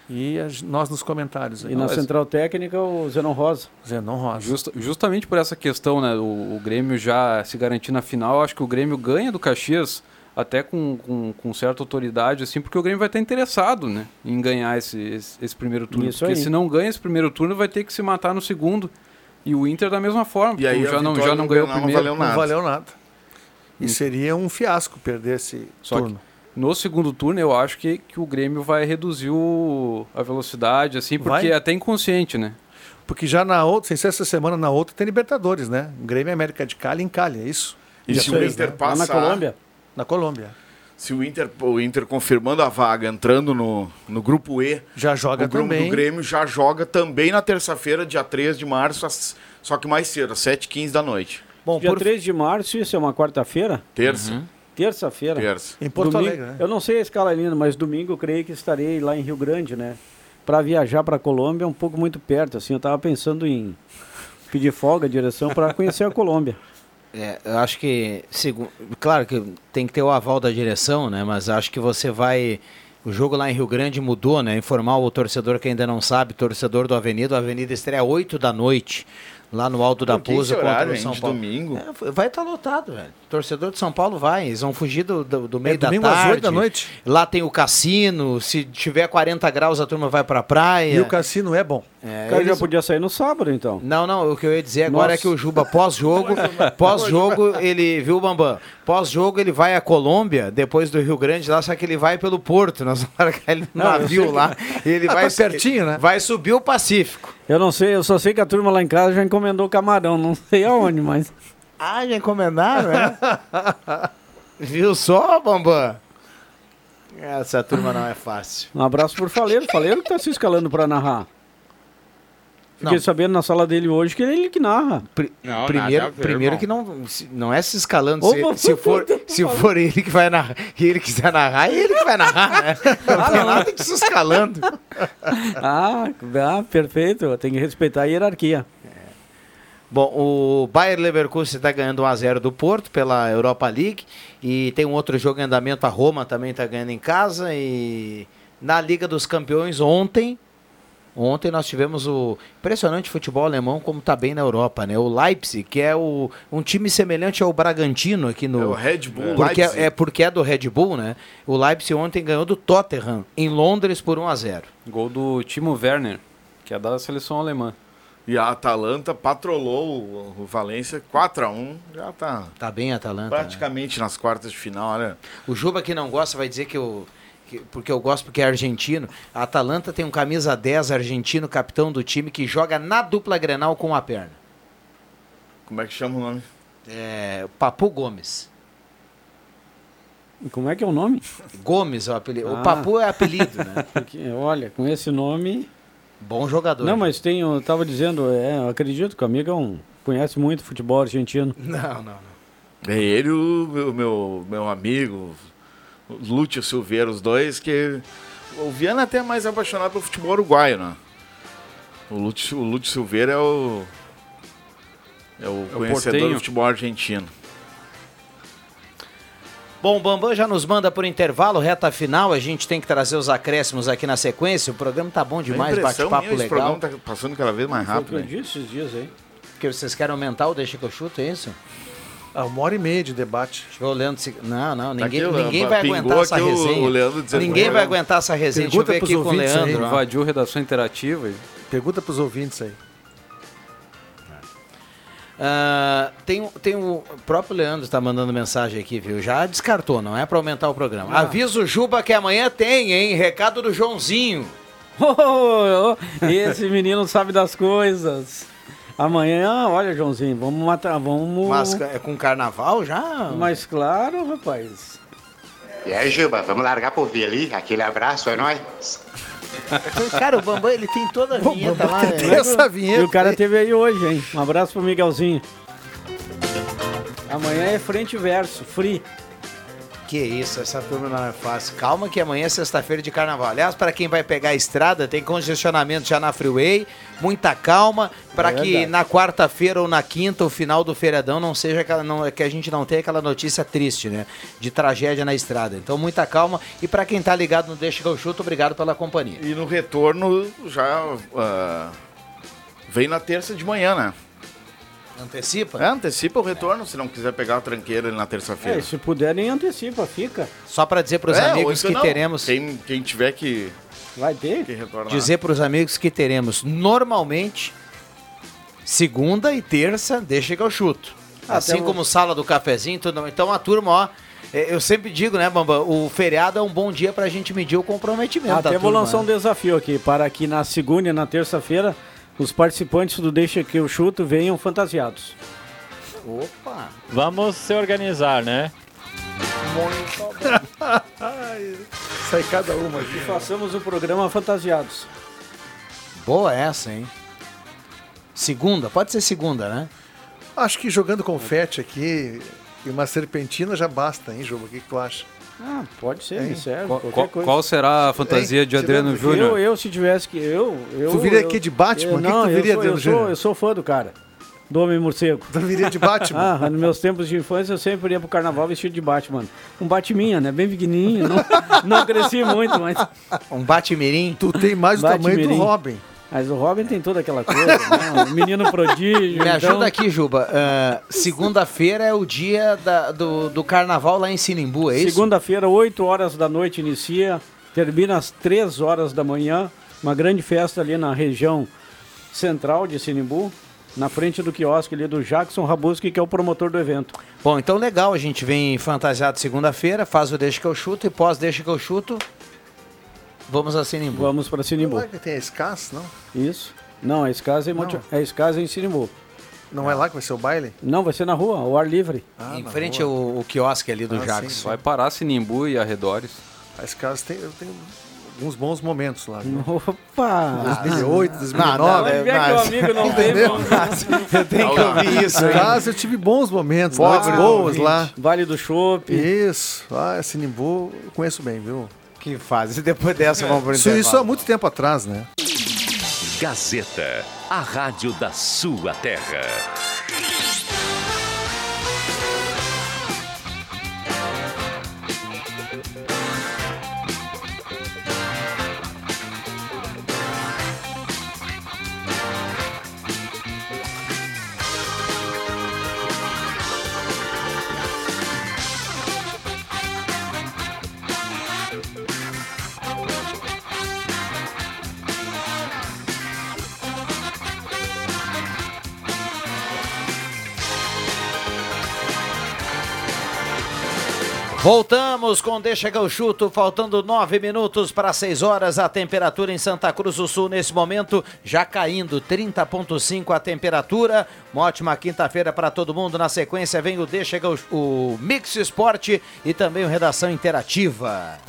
e as- nós nos comentários. aí. e na Nós- central técnica o Zenon Rosa. Zenon Rosa. Justa- justamente por essa questão, né? O, o Grêmio já se garantir na final, acho que o Grêmio ganha do Caxias até com, com, com certa autoridade, assim, porque o Grêmio vai estar interessado, né? Em ganhar esse, esse, esse primeiro turno. Isso porque aí. se não ganha esse primeiro turno, vai ter que se matar no segundo. E o Inter da mesma forma, E aí já não, já não ganhou o Grenal não primeiro. valeu Não nada. valeu nada. E Hum. seria um fiasco perder esse Só que- turno. No segundo turno, eu acho que, que o Grêmio vai reduzir o- a velocidade, assim, porque Vai? é até inconsciente, né? Porque já na outra, sem ser essa semana, na outra tem Libertadores, né? Grêmio e América de Cali em Cali, é isso? E Dia se o Inter né? Lá na passar, Colômbia. Na Colômbia. se o Inter, o Inter confirmando a vaga, entrando no, no grupo E, Já joga o grupo também. do Grêmio já joga também na terça-feira, dia 3 de março, às- só que mais cedo, às 7h15 da noite. bom, Dia por 3 de março, isso é uma quarta-feira? Terça. Terça-feira. Terça. Em Porto Domingo- Alegre, né? Eu não sei a escala ainda, mas domingo eu creio que estarei lá em Rio Grande, né? Para viajar para Colômbia é um pouco muito perto, assim. Eu estava pensando em pedir folga, direção, para conhecer a Colômbia. É, eu acho que, segu- claro que tem que ter o aval da direção, né? Mas acho que você vai. O jogo lá em Rio Grande mudou, né? Informar o torcedor que ainda não sabe, torcedor do Avenida. O Avenida estreia 8 da noite, lá no Alto da Pousa contra o São de Paulo. domingo? É, vai estar lotado, velho. Torcedor de São Paulo vai. Eles vão fugir do, do, do meio É da domingo tarde. às 8 da noite. Lá tem o cassino. Se tiver 40 graus, a turma vai pra praia. E o cassino é bom. É, O cara já podia sair no sábado, então. não, não, o que eu ia dizer agora Nossa. é que o Juba, pós-jogo, pós-jogo, ele, viu, Bambam? Pós-jogo ele vai à Colômbia, depois do Rio Grande lá, só que ele vai pelo Porto, nós vamos largar ele no navio sei lá, e ele Ah, vai, tá pertinho, né? vai subir o Pacífico. Eu não sei, eu só sei que a turma lá em casa já encomendou camarão, não sei aonde, mas. Ah, já encomendaram, né? Viu só, Bambam? Essa turma não é fácil. Um abraço pro Faleiro. Faleiro que tá se escalando pra narrar. Fiquei Não. sabendo na sala dele hoje que é ele que narra. Pri- Não, primeiro, ver, primeiro irmão. que não, se- não é se escalando. Ô, Se, se for, se for ele que vai narrar, e ele quiser narrar, é ele que vai narrar, né? Não tem nada que se escalando. Ah, ah, perfeito. Tem que respeitar a hierarquia. Bom, o Bayer Leverkusen está ganhando 1x0 do Porto pela Europa League. E tem um outro jogo em andamento, a Roma também está ganhando em casa. E na Liga dos Campeões, ontem, ontem nós tivemos o impressionante futebol alemão, como está bem na Europa, né? O Leipzig, que é o, um time semelhante ao Bragantino aqui no. É o Red Bull porque Leipzig. é, é porque é do Red Bull, né? O Leipzig ontem ganhou do Tottenham, em Londres, por 1x0. Gol do Timo Werner, que é da seleção alemã. E a Atalanta patrolou o, o Valência 4x1. Já tá Tá bem, Atalanta. né? praticamente nas quartas de final, olha. O Juba que não gosta vai dizer que eu. Que- porque eu gosto porque é argentino. A Atalanta tem um camisa 10 argentino, capitão do time, que joga na dupla grenal com a perna. Como é que chama o nome? É. Papu Gomes. Como é que é o nome? Gomes é o apelido. Ah. O Papu é apelido, né? Porque, olha, com esse nome. Bom jogador. Não, mas tem, eu tava dizendo, é, eu acredito que o amigo é um, conhece muito futebol argentino. Não, não, não. É ele o meu, meu, meu amigo, Lúcio Silveira, os dois, que. O Viana até é mais apaixonado pelo futebol uruguaio, né? O Lúcio, o Lúcio Silveira é o. É o conhecedor portenho. do futebol argentino. Bom, o Bambam já nos manda por intervalo, reta final. A gente tem que trazer os acréscimos aqui na sequência. O programa tá bom demais, bate-papo minha, esse legal. programa tá passando cada vez mais Foi o rápido. que eu né? disse esses dias aí. Porque vocês querem aumentar o Deixa que eu chuto, é isso? Ah, uma hora e meia de debate. Deixa eu ver o Leandro. se- Não, não, Tá ninguém, aqui, ninguém vai pingou aguentar essa resenha. o Leandro dizendo ninguém vai aguentar essa resenha. Pergunta Deixa eu ver aqui com o ouvintes aí. Leandro. ó. Invadiu redação interativa. e- Pergunta para os ouvintes aí. Ah, tem, o- tem o próprio Leandro está mandando mensagem aqui, viu? Já descartou, não é para aumentar o programa. Ah. Avisa o Juba que amanhã tem, hein? Recado do Joãozinho. Oh, oh, oh, esse menino sabe das coisas. Amanhã, olha, Joãozinho, vamos matar, vamos. Mas é com carnaval já? Mas claro, rapaz. E aí, Juba, vamos largar pro ouvir ali? Aquele abraço, é nóis. Cara, o Bambam ele tem toda a vinheta lá. Tem né? essa E vinheta. o cara teve aí hoje, hein? Um abraço pro Miguelzinho. Amanhã é frente e verso, free. Que isso, essa turma não é fácil. Calma que amanhã é sexta-feira de carnaval. Aliás, para quem vai pegar a estrada, tem congestionamento já na freeway. Muita calma para que Verdade. na quarta-feira ou na quinta, o final do feriadão, não seja aquela, não, que a gente não tenha aquela notícia triste, né? De tragédia na estrada. Então, muita calma. E para quem tá ligado no Deixa que eu chuto, obrigado pela companhia. E no retorno já ah, vem na terça de manhã, né? Antecipa? É, antecipa o retorno se não quiser pegar a tranqueira ali na É, terça-feira. se puderem, antecipa, fica. Só para dizer para os É, amigos que não. teremos. Quem, quem tiver que, Vai ter? que retornar. dizer para os amigos que teremos normalmente segunda e terça, deixa que eu chuto. Ah, assim como sala do cafezinho, tudo. Então a turma, ó, é, eu sempre digo, né, Bamba, o feriado é um bom dia pra gente medir o comprometimento da Até vou turma, lançar um né? desafio aqui, para que na segunda e na terça-feira os participantes do Deixa que eu chuto venham fantasiados. Opa! Vamos se organizar, né? Sai cada uma E aqui. façamos o programa fantasiados. Boa essa, hein? Segunda, pode ser segunda, né? Acho que jogando confete aqui e uma serpentina já basta, hein, Juba? O que, que tu acha? Ah, pode ser, Hein? me serve. Qual, qual- coisa. qual será a fantasia de? Adriano Júnior? Eu, eu, se tivesse que. Eu, eu, Tu viria eu- aqui de Batman? Eu, O que que não, tu eu viria, sou, eu, sou, eu sou fã do cara. Do Homem Morcego. Tu viria de Batman? Ah, nos meus tempos de infância eu sempre ia pro carnaval vestido de Batman. Um Batminha, né? Bem pequenininho. Não, não cresci muito, mas. Um bate-mirim. Tu tem mais o tamanho do. Robin. Mas o Robin tem toda aquela coisa, né? O menino prodígio. Me ajuda então- aqui, Juba. Ah, Segunda-feira é o dia da- do, do carnaval lá em Sinimbu, é isso? Segunda-feira, 8 horas da noite inicia, termina às 3 horas da manhã. Uma grande festa ali na região central de Sinimbu, na frente do quiosque ali do Jackson Rabuski, que é o promotor do evento. Bom, então legal, a gente vem fantasiado segunda-feira, faz o Deixa que eu chuto e pós Deixa que eu chuto, vamos a Sinimbu. Vamos para Sinimbu. Não é que tem a escasse, não? Isso. Não, esse caso é, em Monte... Não. é é em Sinimbu. Não é lá que vai ser o baile? Não, vai ser na rua, ao ar livre. Ah, em frente ao, ao quiosque ali do Ah, Jacques. sim, Vai parar Sinimbu e arredores. As casas têm, eu tenho alguns bons momentos lá. viu? Opa! 2008, Não, 2009. não, Vai ver que o amigo não tem. Entendeu? Eu tenho que ouvir isso? Mas eu tive bons momentos, noites boas lá. Vale do Chopp. Isso, ah, Sinimbu, eu conheço bem, viu? Que fase. Depois dessa, vamos pro Isso, isso há intervalo. muito tempo atrás, né? Gazeta, a rádio da sua terra. Voltamos com Deixa que eu chuto, faltando nove minutos para seis horas. A temperatura em Santa Cruz do Sul nesse momento já caindo, 30,5 a temperatura. Uma ótima quinta-feira para todo mundo. Na sequência vem o Deixa que eu, o Mix Esporte e também o Redação Interativa.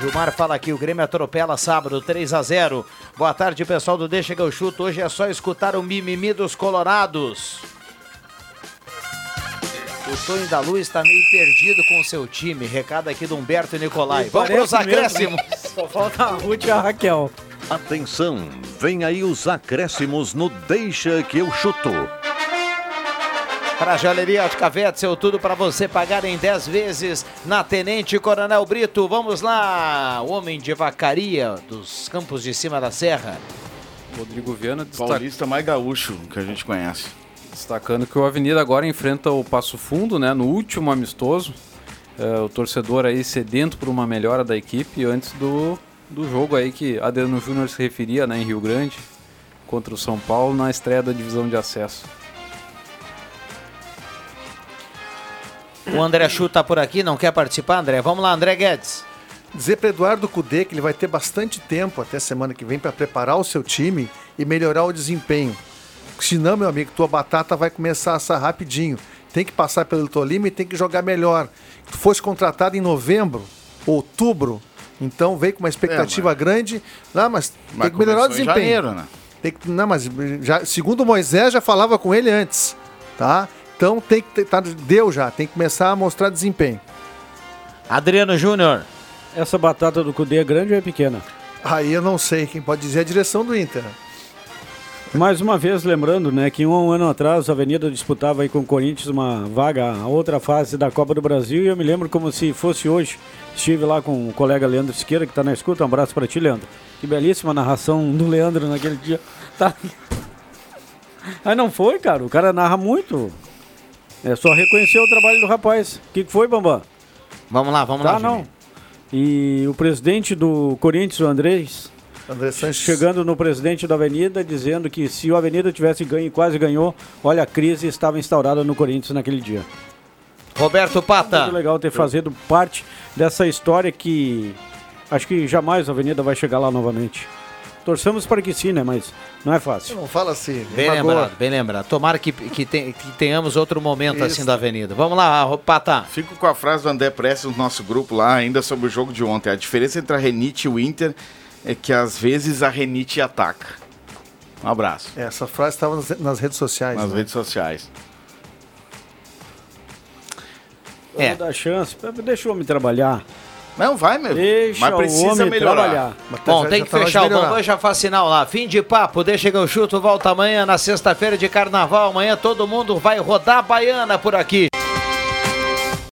Gilmar fala aqui, o Grêmio atropela sábado 3 a 0. Boa tarde, pessoal do Deixa que eu chuto. Hoje é só escutar o mimimi dos colorados. O Tonho da Luz está meio perdido com o seu time. Recado aqui do Humberto Nicolai. Vamos para os acréscimos. Só falta a Ruth e a Raquel. Atenção, vem aí os acréscimos no Deixa que eu chuto. Para a Joalheria Ótica Wetzel, tudo para você pagar em 10 vezes na Tenente Coronel Brito. Vamos lá, o homem de vacaria dos campos de cima da serra. Rodrigo Viana destaca- Paulista mais gaúcho que a gente conhece. Destacando que o Avenida agora enfrenta o Passo Fundo, né, no último amistoso. É, o torcedor aí sedento por uma melhora da equipe antes do, do jogo aí que Adriano Júnior se referia, né, em Rio Grande, contra o São Paulo na estreia da divisão de acesso. O André Chu tá por aqui, não quer participar, André? Vamos lá, André Guedes. Dizer para Eduardo Cudê que ele vai ter bastante tempo até semana que vem para preparar o seu time e melhorar o desempenho. Senão, meu amigo, tua batata vai começar a assar rapidinho. Tem que passar pelo Tolima e tem que jogar melhor. Tu foste contratado em novembro, outubro, então veio com uma expectativa grande. Não, mas, Mas tem que melhorar o desempenho. janeiro, né? Tem que- não, mas já, segundo o Moisés já falava com ele antes, tá? Então tem que tá, deu já, tem que começar a mostrar desempenho. Adriano Júnior. Essa batata do Cudê é grande ou é pequena? Aí eu não sei, quem pode dizer é a direção do Inter. Mais uma vez, lembrando, né, que um ano atrás a Avenida disputava aí com o Corinthians uma vaga, a outra fase da Copa do Brasil, e eu me lembro como se fosse hoje. Estive lá com o colega Leandro Siqueira, que está na escuta. Um abraço para ti, Leandro. Que belíssima narração do Leandro naquele dia. Tá. Aí não foi, cara. O cara narra muito. É só reconhecer o trabalho do rapaz. O que, que foi, Bambam? Vamos lá, vamos tá, lá. não. Juninho. E o presidente do Corinthians, o Andrés, André Sanches. chegando no presidente da Avenida, dizendo que se o Avenida tivesse ganho e quase ganhou, olha, a crise estava instaurada no Corinthians naquele dia. Roberto Pata. Muito legal ter fazido parte dessa história que acho que jamais a Avenida vai chegar lá novamente. Torçamos para que sim, né? Mas não é fácil. Não fala assim. Bem magoa. lembrado, bem lembrado. Tomara que, que, te- que tenhamos outro momento Isso. assim da Avenida. Vamos lá, Pata. Fico com a frase do André Prestes no nosso grupo lá, ainda sobre o jogo de ontem. A diferença entre a Renite e o Inter é que às vezes a Renite ataca. Um abraço. Essa frase estava nas, nas redes sociais. Nas né? redes sociais. É. Vou dar chance, deixa o homem trabalhar. Não, vai, meu. Deixa Mas precisa o homem melhorar. trabalhar. Bom, tem que fechar o bambu já faz sinal lá. Fim de papo, deixa que eu chuto. Volta amanhã na sexta-feira de carnaval. Amanhã todo mundo vai rodar a baiana por aqui.